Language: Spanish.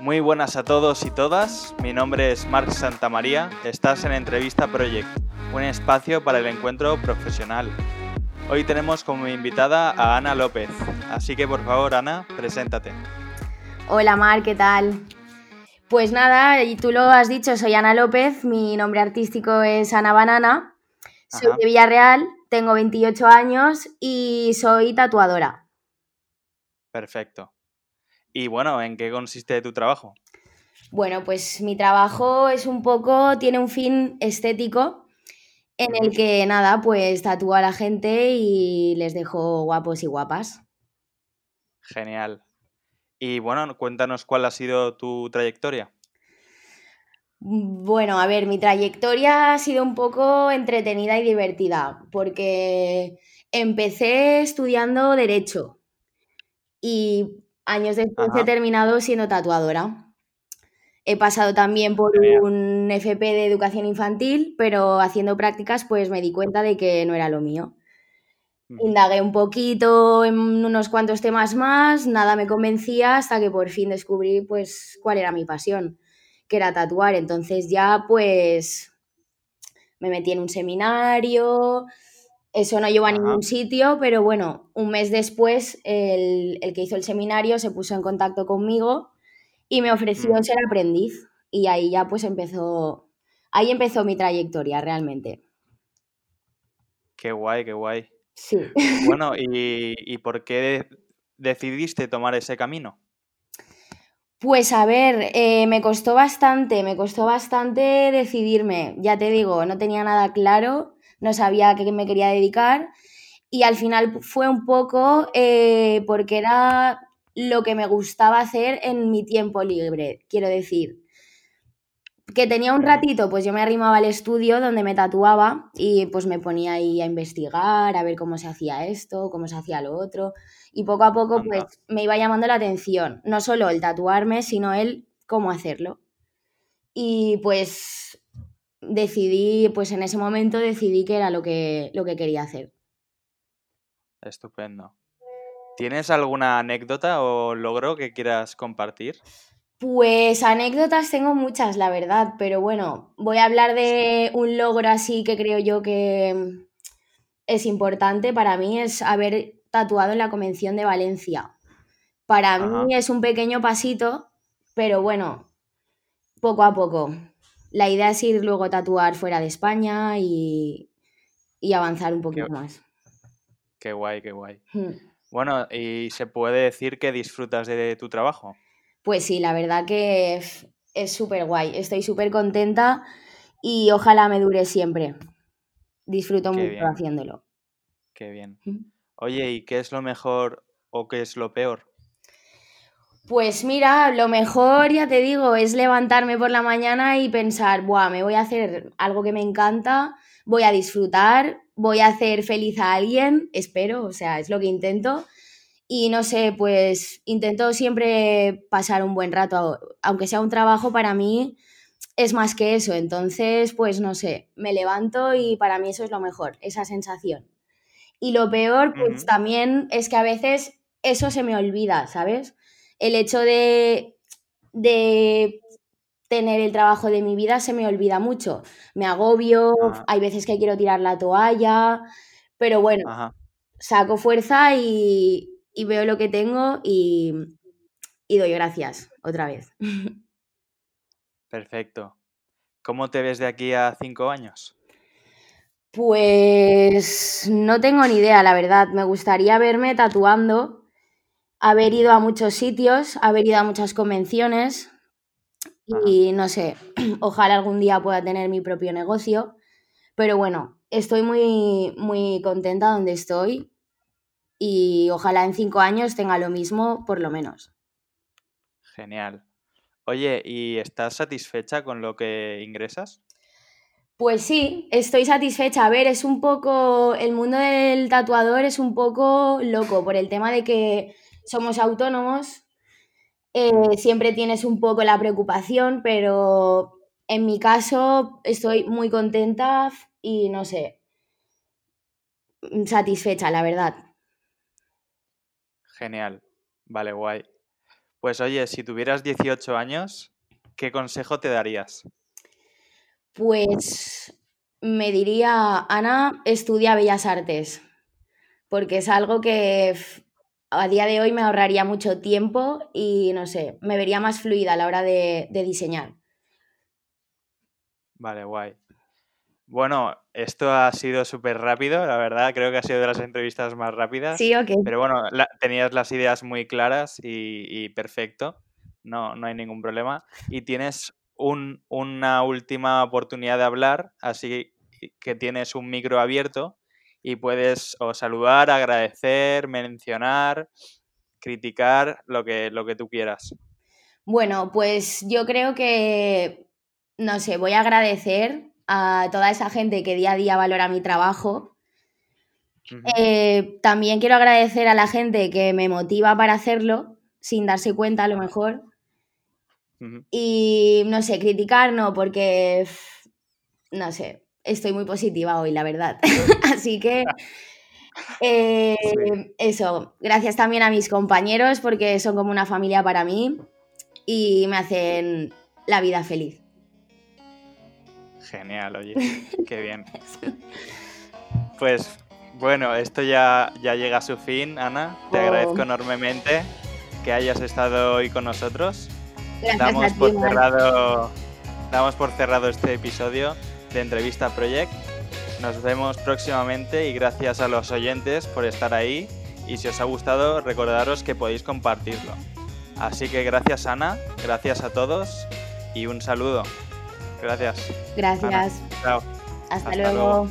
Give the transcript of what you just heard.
Muy buenas a todos y todas, mi nombre es Marc Santamaría, estás en Entrevista Project, un espacio para el encuentro profesional. Hoy tenemos como invitada a Ana López, así que por favor Ana, preséntate. Hola Mar, ¿qué tal? Pues nada, y tú lo has dicho, soy Ana López, mi nombre artístico es Ana Banana, soy de Villarreal, tengo 28 años y soy tatuadora. Perfecto. Y bueno, ¿en qué consiste tu trabajo? Bueno, pues mi trabajo es un poco, tiene un fin estético en el que nada, pues tatúo a la gente y les dejo guapos y guapas. Genial. Y bueno, cuéntanos cuál ha sido tu trayectoria. Bueno, a ver, mi trayectoria ha sido un poco entretenida y divertida, porque empecé estudiando derecho y años después he terminado siendo tatuadora. He pasado también por un FP de educación infantil, pero haciendo prácticas pues me di cuenta de que no era lo mío. Indagué un poquito en unos cuantos temas más, nada me convencía hasta que por fin descubrí pues cuál era mi pasión, que era tatuar. Entonces ya pues me metí en un seminario, eso no llevó a ningún sitio, pero bueno, un mes después el, que hizo el seminario se puso en contacto conmigo y me ofreció mm. ser aprendiz. Y ahí ya pues empezó, ahí empezó mi trayectoria realmente. Qué guay, qué guay. Sí. Bueno, ¿y, por qué decidiste tomar ese camino? Pues a ver, eh, me costó bastante, me costó bastante decidirme. Ya te digo, no tenía nada claro no sabía a qué me quería dedicar y al final fue un poco eh, porque era lo que me gustaba hacer en mi tiempo libre, quiero decir. Que tenía un ratito, pues yo me arrimaba al estudio donde me tatuaba y pues me ponía ahí a investigar, a ver cómo se hacía esto, cómo se hacía lo otro. Y poco a poco pues me iba llamando la atención, no solo el tatuarme, sino el cómo hacerlo. Y pues decidí, pues en ese momento decidí que era lo que, lo que quería hacer. Estupendo. ¿Tienes alguna anécdota o logro que quieras compartir? Pues anécdotas tengo muchas, la verdad, pero bueno, voy a hablar de un logro así que creo yo que es importante para mí, es haber tatuado en la Convención de Valencia. Para mí es un pequeño pasito, pero bueno, poco a poco la idea es ir luego a tatuar fuera de España y, avanzar un poquito más. Qué guay, qué guay. Hmm. Bueno, ¿y se puede decir que disfrutas de tu trabajo? Pues sí, la verdad que es súper guay. Estoy súper contenta y ojalá me dure siempre. Disfruto mucho haciéndolo. Qué bien. Oye, ¿y qué es lo mejor o qué es lo peor? Pues mira, lo mejor, ya te digo, es levantarme por la mañana y pensar, Buah, me voy a hacer algo que me encanta, voy a disfrutar, voy a hacer feliz a alguien, espero, o sea, es lo que intento. Y no sé, pues intento siempre pasar un buen rato, aunque sea un trabajo para mí, es más que eso. Entonces, pues no sé, me levanto y para mí eso es lo mejor, esa sensación. Y lo peor, pues también es que a veces eso se me olvida, ¿sabes? el hecho de, tener el trabajo de mi vida se me olvida mucho. Me agobio, ah. hay veces que quiero tirar la toalla, pero bueno, saco fuerza y, veo lo que tengo y, y doy gracias otra vez. Perfecto. ¿Cómo te ves de aquí a cinco años? Pues no tengo ni idea, la verdad. Me gustaría verme tatuando haber ido a muchos sitios, haber ido a muchas convenciones y no sé, ojalá algún día pueda tener mi propio negocio, pero bueno, estoy muy, muy contenta donde estoy y ojalá en cinco años tenga lo mismo por lo menos. Genial. Oye, ¿y estás satisfecha con lo que ingresas? Pues sí, estoy satisfecha. A ver, es un poco, el mundo del tatuador es un poco loco por el tema de que somos autónomos, eh, siempre tienes un poco la preocupación, pero en mi caso estoy muy contenta, y no sé, satisfecha, la verdad. Genial, vale, guay. Pues oye, si tuvieras 18 años, ¿qué consejo te darías? Pues me diría, Ana, estudia Bellas Artes, porque es algo que a día de hoy me ahorraría mucho tiempo y no sé, me vería más fluida a la hora de, diseñar. Vale, guay. Bueno, esto ha sido súper rápido, la verdad, creo que ha sido de las entrevistas más rápidas. Sí, ok. Pero bueno, tenías las ideas muy claras y, perfecto, no, no hay ningún problema. Y tienes una última oportunidad de hablar, así que tienes un micro abierto y puedes o saludar, agradecer, mencionar, criticar, lo que, lo que tú quieras. Bueno, pues yo creo que, no sé, voy a agradecer a toda esa gente que día a día valora mi trabajo. Eh, también quiero agradecer a la gente que me motiva para hacerlo, sin darse cuenta a lo mejor. Y no sé, criticar no, porque no sé, estoy muy positiva hoy, la verdad. Así que eh, eso, gracias también a mis compañeros porque son como una familia para mí y me hacen la vida feliz. Genial, oye, qué bien. Pues bueno, esto ya, ya llega a su fin, Ana. Te oh. agradezco enormemente que hayas estado hoy con nosotros. damos, por cerrado, damos por cerrado este episodio de Entrevista Project. Nos vemos próximamente y gracias a los oyentes por estar ahí. Y si os ha gustado, recordaros que podéis compartirlo. Así que gracias Ana, gracias a todos y un saludo. Gracias. Gracias. Chao. Hasta, luego.